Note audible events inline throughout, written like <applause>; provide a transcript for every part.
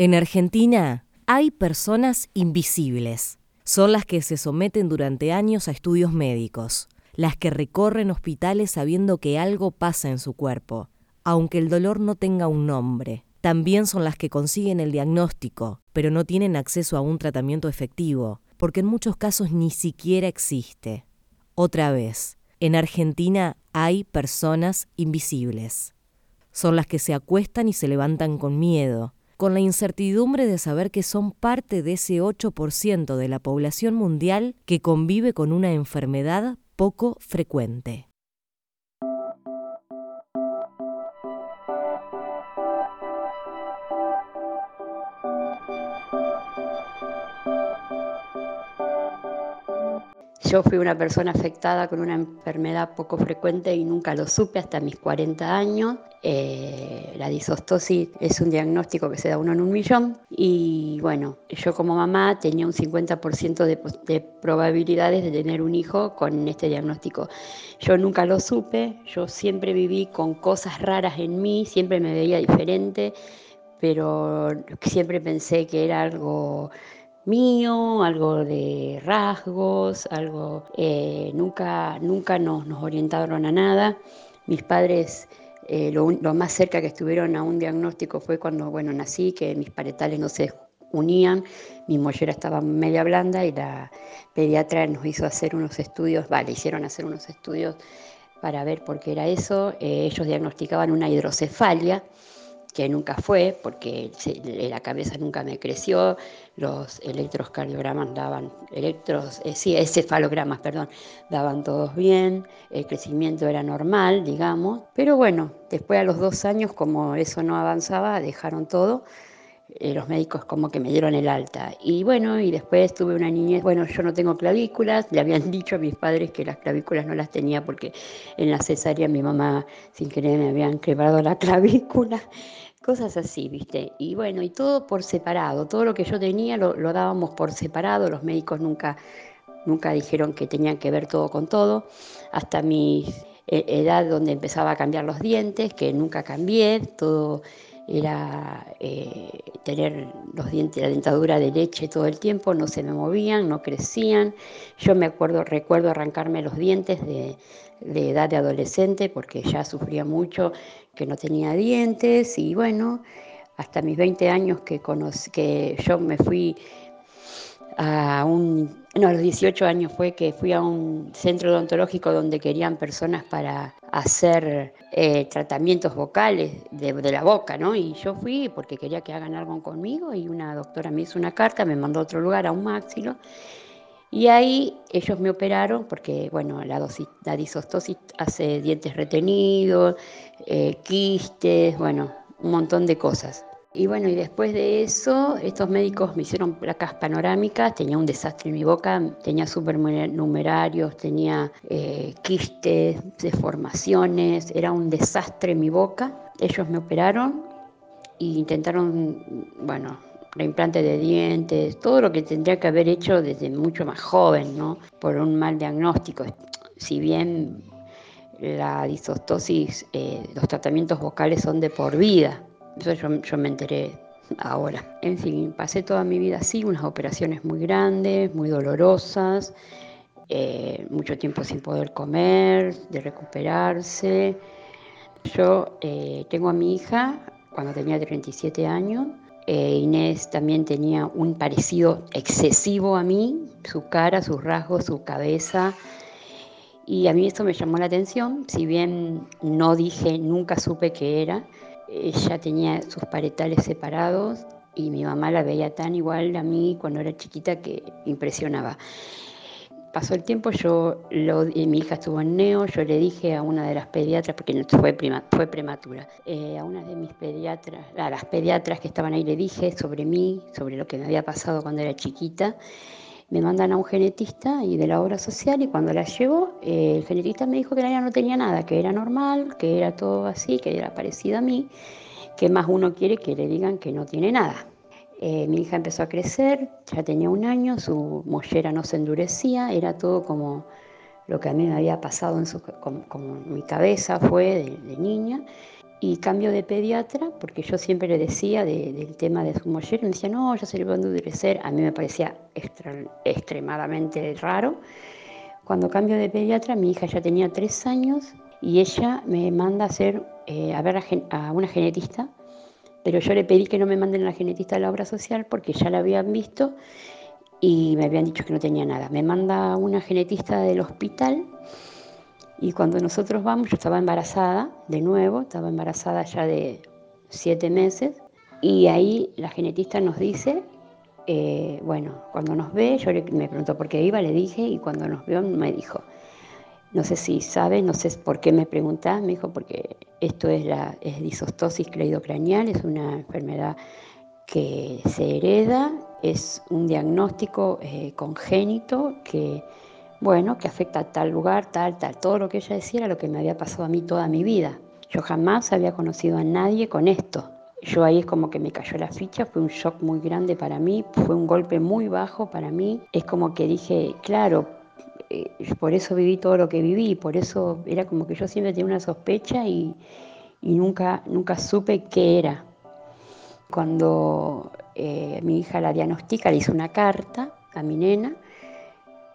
En Argentina hay personas invisibles. Son las que se someten durante años a estudios médicos, las que recorren hospitales sabiendo que algo pasa en su cuerpo, aunque el dolor no tenga un nombre. También son las que consiguen el diagnóstico, pero no tienen acceso a un tratamiento efectivo, porque en muchos casos ni siquiera existe. Otra vez, en Argentina hay personas invisibles. Son las que se acuestan y se levantan con miedo, con la incertidumbre de saber que son parte de ese 8% de la población mundial que convive con una enfermedad poco frecuente. Yo fui una persona afectada con una enfermedad poco frecuente y nunca lo supe hasta mis 40 años. Eh, la disostosis es un diagnóstico que se da uno en un millón y bueno, yo como mamá tenía un 50% de, de probabilidades de tener un hijo con este diagnóstico. Yo nunca lo supe, yo siempre viví con cosas raras en mí, siempre me veía diferente, pero siempre pensé que era algo mío, algo de rasgos, algo, eh, nunca, nunca nos, nos, orientaron a nada. Mis padres, eh, lo, más cerca que estuvieron a un diagnóstico fue cuando, bueno, nací, que mis paretales no se unían, mi mollera estaba media blanda y la pediatra nos hizo hacer unos estudios, vale, hicieron hacer unos estudios para ver por qué era eso. Eh, ellos diagnosticaban una hidrocefalia, que nunca fue, porque la cabeza nunca me creció, los electrocardiogramas daban, electros, eh, sí, perdón, daban todos bien, el crecimiento era normal, digamos, pero bueno, después a los dos años, como eso no avanzaba, dejaron todo, eh, los médicos como que me dieron el alta. Y bueno, y después tuve una niñez, bueno, yo no tengo clavículas, le habían <laughs> dicho a mis padres que las clavículas no las tenía porque en la cesárea mi mamá sin querer me habían quebrado la <laughs> clavícula cosas así, ¿viste? Y bueno, y todo por separado, todo lo que yo tenía lo, lo dábamos por separado, los médicos nunca, nunca dijeron que tenían que ver todo con todo, hasta mi e, edad donde empezaba a cambiar los dientes, que nunca cambié, todo era eh, tener los dientes, la dentadura de leche todo el tiempo, no se me movían, no crecían. Yo me acuerdo, recuerdo arrancarme los dientes de, de edad de adolescente porque ya sufría mucho que no tenía dientes y bueno, hasta mis 20 años que, que yo me fui a un, no, a los 18 años fue que fui a un centro odontológico donde querían personas para hacer eh, tratamientos vocales de, de, la boca, ¿no? Y yo fui porque quería que hagan algo conmigo y una doctora me hizo una carta, me mandó a otro lugar, a un máxilo, y ahí ellos me operaron porque, bueno, la, dosis, la disostosis hace dientes retenidos, eh, quistes, bueno, un montón de cosas. Y bueno, y después de eso, estos médicos me hicieron placas panorámicas, tenía un desastre en mi boca, tenía supernumerarios, tenía eh, quistes, deformaciones, era un desastre en mi boca. Ellos me operaron e intentaron, bueno, reimplante de dientes, todo lo que tendría que haber hecho desde mucho más joven, ¿no? Por un mal diagnóstico. Si bien la disostosis, eh, los tratamientos vocales son de por vida, eso yo, yo me enteré ahora. En fin, pasé toda mi vida así, unas operaciones muy grandes, muy dolorosas, eh, mucho tiempo sin poder comer, de recuperarse. Yo eh, tengo a mi hija cuando tenía 37 años eh, Inés también tenía un parecido excesivo a mí, su cara, sus rasgos, su cabeza. Y a mí esto me llamó la atención, si bien no dije, nunca supe qué era. Ella tenía sus paretales separados y mi mamá la veía tan igual a mí cuando era chiquita que impresionaba pasó el tiempo, yo lo, mi hija estuvo en neo, yo le dije a una de las pediatras, porque fue, prima, fue prematura, eh, a una de mis pediatras, a las pediatras que estaban ahí le dije sobre mí, sobre lo que me había pasado cuando era chiquita. Me mandan a un genetista y de la obra social y cuando la llevo, eh, el genetista me dijo que la niña no tenía nada, que era normal, que era todo así, que era parecido a mí, que más uno quiere que le digan que no tiene nada. Eh, mi hija empezó a crecer, ya tenía un año, su mollera no se endurecía, era todo como lo que a mí me había pasado en su, como, mi cabeza fue de, niña. Y cambio de pediatra, porque yo siempre le decía del tema de su moller, me decía, no, ya se le va a endurecer, a mí me parecía extremadamente raro. Cuando cambio de pediatra, mi hija ya tenía tres años y ella me manda a, hacer, eh, a ver a, una genetista, pero yo le pedí que no me manden a la genetista de la obra social porque ya la habían visto y me habían dicho que no tenía nada. Me manda una genetista del hospital y cuando nosotros vamos, yo estaba embarazada de nuevo, estaba embarazada ya de siete meses, y ahí la genetista nos dice, eh, bueno, cuando nos ve, yo me preguntó por qué iba, le dije, y cuando nos vio me dijo, no sé si sabe, no sé por qué me preguntás, me dijo, porque esto es la es disostosis craneal, es una enfermedad que se hereda, es un diagnóstico eh, congénito que bueno, que afecta a tal lugar, tal, tal. Todo lo que ella decía era lo que me había pasado a mí toda mi vida. Yo jamás había conocido a nadie con esto. Yo ahí es como que me cayó la ficha, fue un shock muy grande para mí, fue un golpe muy bajo para mí. Es como que dije, claro, eh, por eso viví todo lo que viví, por eso era como que yo siempre tenía una sospecha y, nunca, nunca supe qué era. Cuando eh, mi hija la diagnostica, le hice una carta a mi nena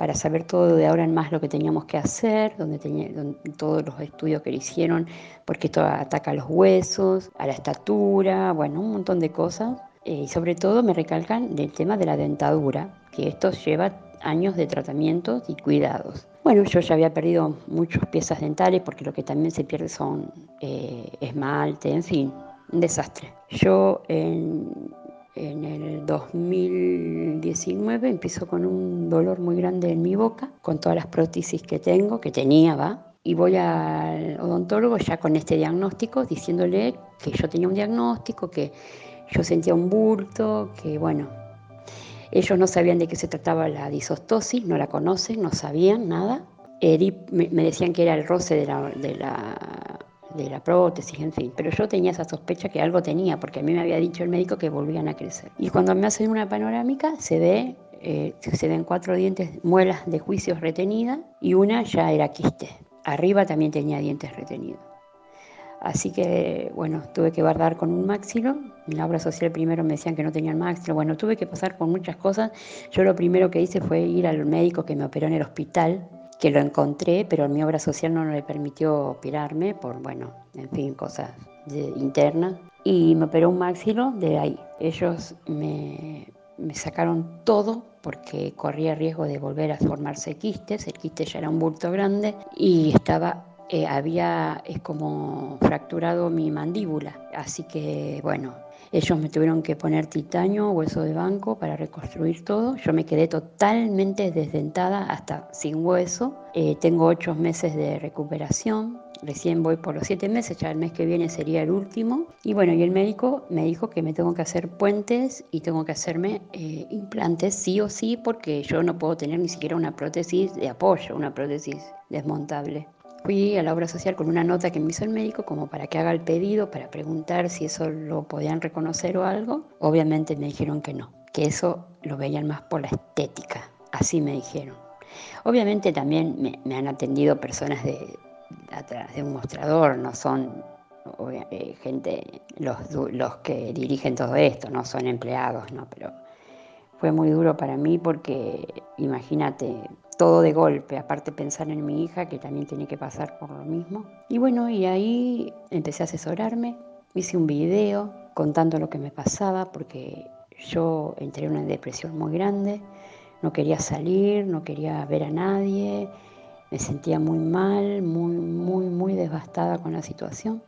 para saber todo de ahora en más lo que teníamos que hacer, donde, tenía, todos los estudios que le hicieron, porque esto ataca a los huesos, a la estatura, bueno, un montón de cosas. Eh, y sobre todo me recalcan del tema de la dentadura, que esto lleva años de tratamientos y cuidados. Bueno, yo ya había perdido muchas piezas dentales porque lo que también se pierde son eh, esmalte, en fin, un desastre. Yo en en el 2019 empiezo con un dolor muy grande en mi boca, con todas las prótesis que tengo, que tenía, va. Y voy al odontólogo ya con este diagnóstico, diciéndole que yo tenía un diagnóstico, que yo sentía un bulto, que bueno, ellos no sabían de qué se trataba la disostosis, no la conocen, no sabían nada. me decían que era el roce de la, de la de la prótesis, en fin. Pero yo tenía esa sospecha que algo tenía, porque a mí me había dicho el médico que volvían a crecer. Y cuando me hacen una panorámica, se ve, eh, se ven cuatro dientes, muelas de juicios retenidas, y una ya era quiste. Arriba también tenía dientes retenidos. Así que, bueno, tuve que guardar con un máxilo. En la obra social primero me decían que no tenían máxilo. Bueno, tuve que pasar por muchas cosas. Yo lo primero que hice fue ir al médico que me operó en el hospital, que lo encontré, pero mi obra social no me permitió operarme por, bueno, en fin, cosas internas. Y me operó un maxilo de ahí. Ellos me, me sacaron todo porque corría riesgo de volver a formarse quistes. El quiste ya era un bulto grande y estaba eh, había es como fracturado mi mandíbula. Así que bueno, ellos me tuvieron que poner titanio, hueso de banco para reconstruir todo. Yo me quedé totalmente desdentada hasta sin hueso. Eh, tengo ocho meses de recuperación. Recién voy por los siete meses, ya el mes que viene sería el último. Y bueno, y el médico me dijo que me tengo que hacer puentes y tengo que hacerme eh, implantes sí o sí porque yo no puedo tener ni siquiera una prótesis de apoyo, una prótesis desmontable. Fui a la obra social con una nota que me hizo el médico como para que haga el pedido, para preguntar si eso lo podían reconocer o algo. Obviamente me dijeron que no, que eso lo veían más por la estética, así me dijeron. Obviamente también me, han atendido personas de, atrás de un mostrador, no son eh, gente, los, los que dirigen todo esto, no son empleados, ¿no? Pero fue muy duro para mí porque imagínate, todo de golpe, aparte pensar en mi hija que también tiene que pasar por lo mismo. Y bueno, y ahí empecé a asesorarme, hice un video contando lo que me pasaba porque yo entré en una depresión muy grande, no quería salir, no quería ver a nadie, me sentía muy mal, muy, muy, muy devastada con la situación.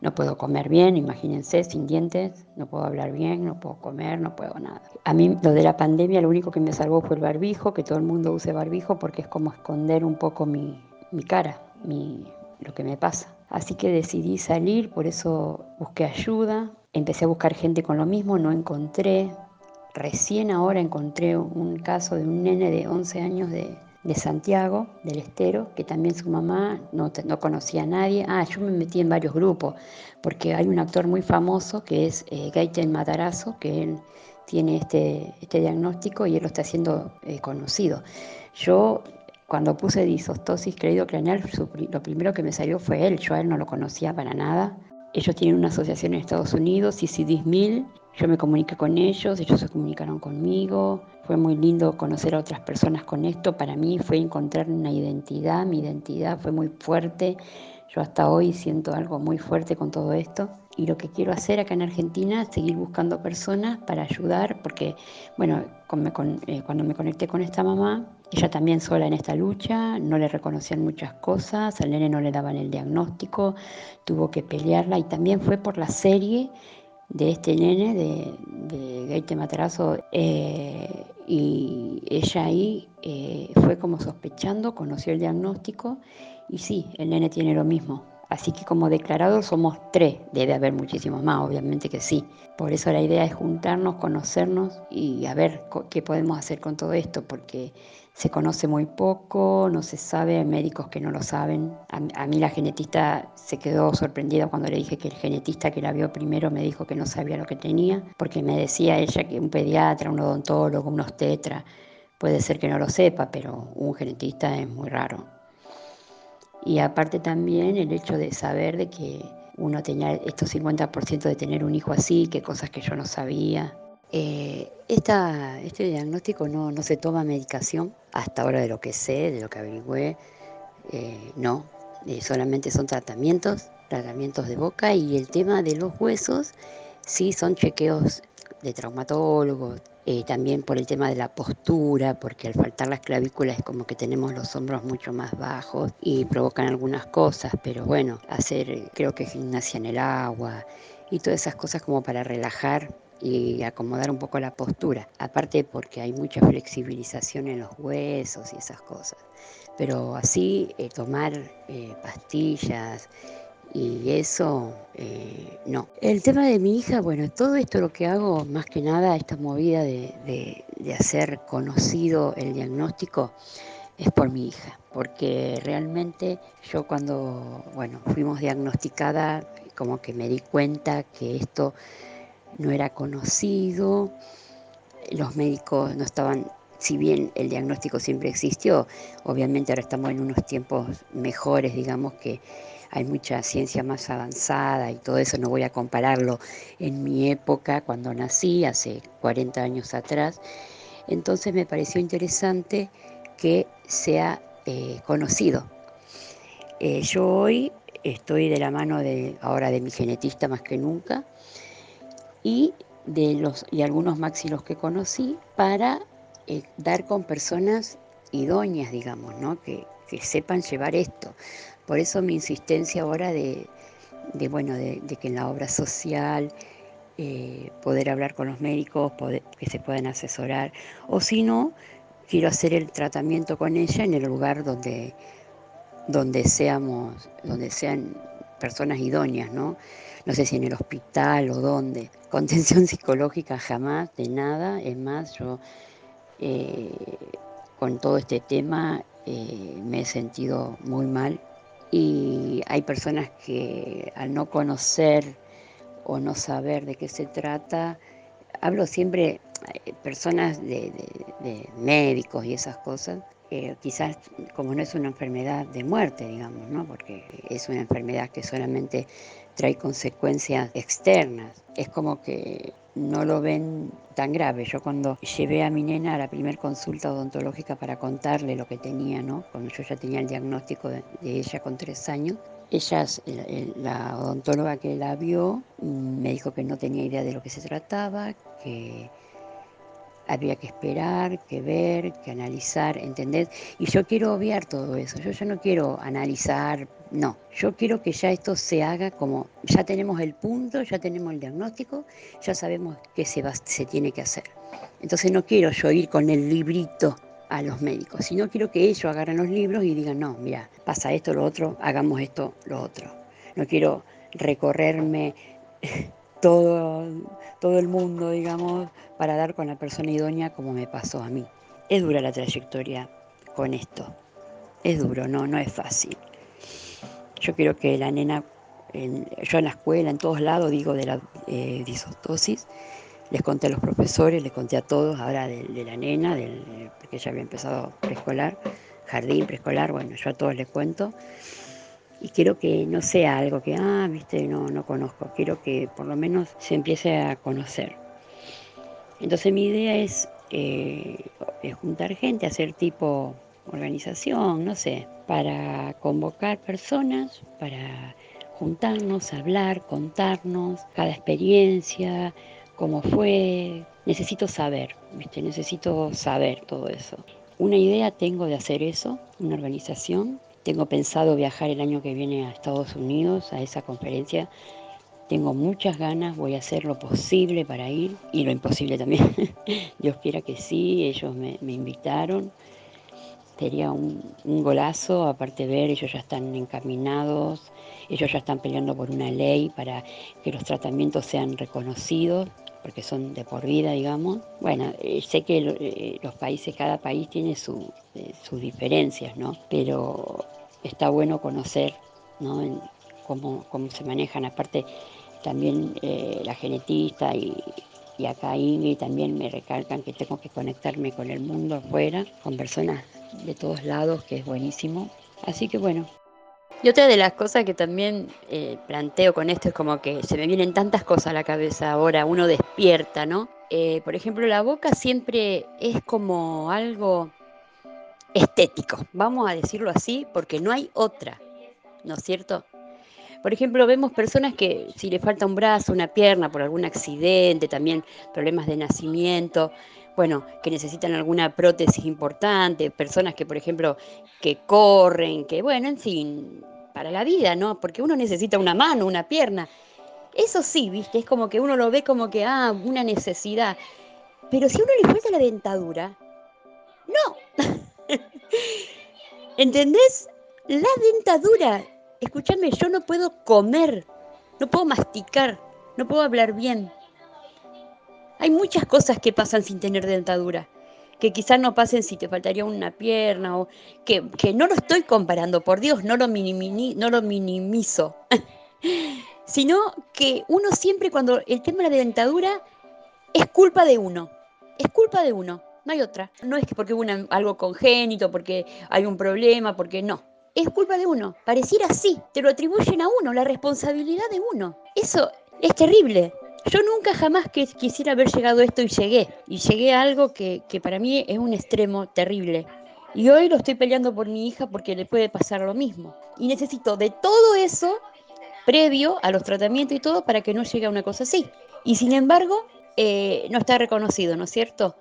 No puedo comer bien, imagínense, sin dientes, no puedo hablar bien, no puedo comer, no puedo nada. A mí lo de la pandemia lo único que me salvó fue el barbijo, que todo el mundo use barbijo porque es como esconder un poco mi, mi cara, mi, lo que me pasa. Así que decidí salir, por eso busqué ayuda, empecé a buscar gente con lo mismo, no encontré. Recién ahora encontré un caso de un nene de 11 años de, de Santiago, del Estero, que también su mamá no, no, conocía a nadie. Ah, yo me metí en varios grupos, porque hay un actor muy famoso que es eh, Gaiten que él tiene este, este diagnóstico y él lo está haciendo eh, conocido. Yo, cuando puse disostosis creído craneal, lo primero que me salió fue él, yo a él no lo conocía para nada. ellos tienen una asociación en Estados Unidos, CCD Yo me comuniqué con ellos, ellos se comunicaron conmigo. Fue muy lindo conocer a otras personas con esto. Para mí fue encontrar una identidad, mi identidad fue muy fuerte. Yo hasta hoy siento algo muy fuerte con todo esto. Y lo que quiero hacer acá en Argentina es seguir buscando personas para ayudar, porque, bueno, eh, cuando me conecté con esta mamá, ella también sola en esta lucha, no le reconocían muchas cosas, al nene no le daban el diagnóstico, tuvo que pelearla y también fue por la serie de este nene de, de Gaite eh, y ella ahí eh, fue como sospechando, conoció el diagnóstico y sí, el nene tiene lo mismo. Así que como declarados somos tres, debe haber muchísimos más, obviamente que sí. Por eso la idea es juntarnos, conocernos y a ver qué podemos hacer con todo esto, porque se conoce muy poco, no se sabe, hay médicos que no lo saben. A, mí la genetista se quedó sorprendida cuando le dije que el genetista que la vio primero me dijo que no sabía lo que tenía, porque me decía ella que un pediatra, un odontólogo, un obstetra, puede ser que no lo sepa, pero un genetista es muy raro. Y aparte también el hecho de saber de que uno tenía estos 50% de tener un hijo así, que cosas que yo no sabía. Eh, este diagnóstico no, se toma medicación, hasta ahora de lo que sé, de lo que averigüé, eh, no, eh, solamente son tratamientos, tratamientos de boca y el tema de los huesos, sí son chequeos de traumatólogos, también por el tema de la postura, porque al faltar las clavículas es como que tenemos los hombros mucho más bajos y provocan algunas cosas, pero bueno, hacer creo que gimnasia en el agua y todas esas cosas como para relajar y acomodar un poco la postura. Aparte porque hay mucha flexibilización en los huesos y esas cosas. Pero así eh, tomar eh, pastillas y eso, eh, no. El tema de mi hija, bueno, todo esto lo que hago, más que nada, esta movida de, de hacer conocido el diagnóstico, es por mi hija, porque realmente yo cuando, bueno, fuimos diagnosticada, como que me di cuenta que esto no era conocido, los médicos no estaban, si bien el diagnóstico siempre existió, obviamente ahora estamos en unos tiempos mejores, digamos que hay mucha ciencia más avanzada y todo eso, no voy a compararlo en mi época, cuando nací, hace 40 años atrás, entonces me pareció interesante que sea eh, conocido. Eh, yo hoy estoy de la mano de ahora de mi genetista más que nunca, y de los y algunos maxilos que conocí para eh, dar con personas idóneas, digamos, ¿no? que, sepan llevar esto. Por eso mi insistencia ahora de, bueno, de, que en la obra social eh, poder hablar con los médicos, que se puedan asesorar, o si no, quiero hacer el tratamiento con ella en el lugar donde, donde seamos, donde sean personas idóneas, ¿no? No sé si en el hospital o dónde. <laughs> Contención psicológica jamás, de nada. Es más, yo eh, con todo este tema eh, me he sentido muy mal y hay personas que al no conocer o no saber de qué se trata, hablo siempre eh, personas de, de médicos y esas cosas, quizás como no es una enfermedad de muerte, digamos, ¿no? porque es una enfermedad que solamente trae consecuencias externas. Es como que no lo ven tan grave. Yo cuando llevé a mi nena a la primera consulta odontológica para contarle lo que tenía, ¿no? cuando yo ya tenía el diagnóstico de, ella con tres años, ella, la odontóloga que la vio, me dijo que no tenía idea de lo que se trataba, que había que esperar, que ver, que analizar, ¿entendés? Y yo quiero obviar todo eso, yo ya no quiero analizar, no, yo quiero que ya esto se haga como, ya tenemos el punto, ya tenemos el diagnóstico, ya sabemos qué se, va, se tiene que hacer. Entonces no quiero yo ir con el librito a los médicos, sino quiero que ellos agarren los libros y digan, no, mira, pasa esto, lo otro, hagamos esto, lo otro. No quiero recorrerme todo, todo el mundo, digamos, para dar con la persona idónea como me pasó a mí. Es dura la trayectoria con esto. Es duro, no, no es fácil. Yo quiero que la nena, yo en la escuela, en todos lados, digo de la eh, disostosis, les conté a los profesores, les conté a todos ahora de, la nena, porque ella había empezado preescolar, jardín, preescolar, bueno, yo a todos les cuento. Y quiero que no sea algo que, ah, viste, no, no conozco, quiero que por lo menos se empiece a conocer. Entonces mi idea es, eh, juntar gente, hacer tipo organización, no sé, para convocar personas, para juntarnos, hablar, contarnos cada experiencia, cómo fue. Necesito saber, ¿viste? necesito saber todo eso. Una idea tengo de hacer eso, una organización. Tengo pensado viajar el año que viene a Estados Unidos a esa conferencia. Tengo muchas ganas, voy a hacer lo posible para ir y lo imposible también. <laughs> Dios quiera que sí, ellos me, invitaron. Sería un, golazo, aparte de ver, ellos ya están encaminados, ellos ya están peleando por una ley para que los tratamientos sean reconocidos porque son de por vida, digamos. Bueno, eh, sé que eh, los países, cada país tiene eh, sus diferencias, ¿no? Pero está bueno conocer, ¿no? cómo, cómo se manejan. Aparte, también la genetista y, y acá Ingrid también me recalcan que tengo que conectarme con el mundo afuera, con personas de todos lados, que es buenísimo. Así que bueno, y otra de las cosas que también eh, planteo con esto es como que se me vienen tantas cosas a la cabeza ahora, uno despierta, ¿no? Eh, por ejemplo, la boca siempre es como algo estético, vamos a decirlo así, porque no hay otra, ¿no es cierto? Por ejemplo, vemos personas que si le falta un brazo, una pierna por algún accidente, también problemas de nacimiento, bueno, que necesitan alguna prótesis importante, personas que, por ejemplo, que corren, que, bueno, en fin, para la vida, ¿no? Porque uno necesita una mano, una pierna. Eso sí, viste, es como que uno lo ve como que, ah, una necesidad. Pero si a uno le falta la dentadura, no. <laughs> ¿Entendés? La dentadura. Escúchame, yo no puedo comer, no puedo masticar, no puedo hablar bien. Hay muchas cosas que pasan sin tener dentadura, que quizás no pasen si te faltaría una pierna, o que, no lo estoy comparando, por Dios, no lo, no lo minimizo, <laughs> sino que uno siempre cuando el tema de la dentadura es culpa de uno, es culpa de uno, no hay otra. No es que porque hubo algo congénito, porque hay un problema, porque no. Es culpa de uno. Pareciera así. Te lo atribuyen a uno, la responsabilidad de uno. Eso es terrible. Yo nunca jamás quisiera haber llegado a esto y llegué. Y llegué a algo que, para mí es un extremo terrible. Y hoy lo estoy peleando por mi hija porque le puede pasar lo mismo. Y necesito de todo eso previo a los tratamientos y todo para que no llegue a una cosa así. Y sin embargo, eh, no está reconocido, ¿no es cierto?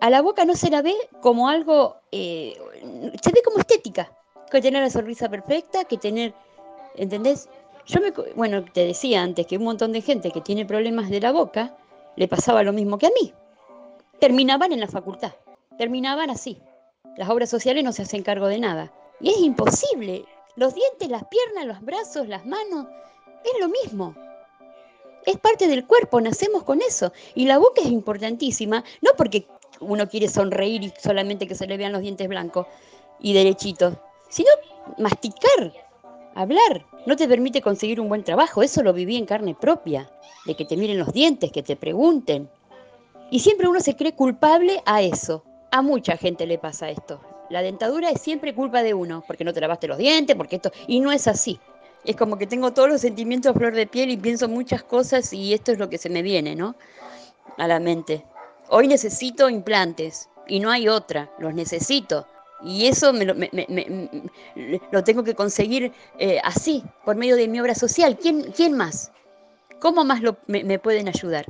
A la boca no se la ve como algo, eh, se ve como estética, que tener la sonrisa perfecta, que tener, ¿entendés? Yo me, bueno, te decía antes que un montón de gente que tiene problemas de la boca le pasaba lo mismo que a mí. Terminaban en la facultad, terminaban así. Las obras sociales no se hacen cargo de nada. Y es imposible. Los dientes, las piernas, los brazos, las manos, es lo mismo. Es parte del cuerpo, nacemos con eso. Y la boca es importantísima, no porque uno quiere sonreír y solamente que se le vean los dientes blancos y derechitos, sino masticar, hablar. No te permite conseguir un buen trabajo, eso lo viví en carne propia, de que te miren los dientes, que te pregunten. Y siempre uno se cree culpable a eso. A mucha gente le pasa esto. La dentadura es siempre culpa de uno, porque no te lavaste los dientes, porque esto... Y no es así. Es como que tengo todos los sentimientos a flor de piel y pienso muchas cosas y esto es lo que se me viene, ¿no? A la mente. Hoy necesito implantes y no hay otra, los necesito. Y eso me lo, lo tengo que conseguir eh, así, por medio de mi obra social. ¿Quién, quién más? ¿Cómo más me pueden ayudar?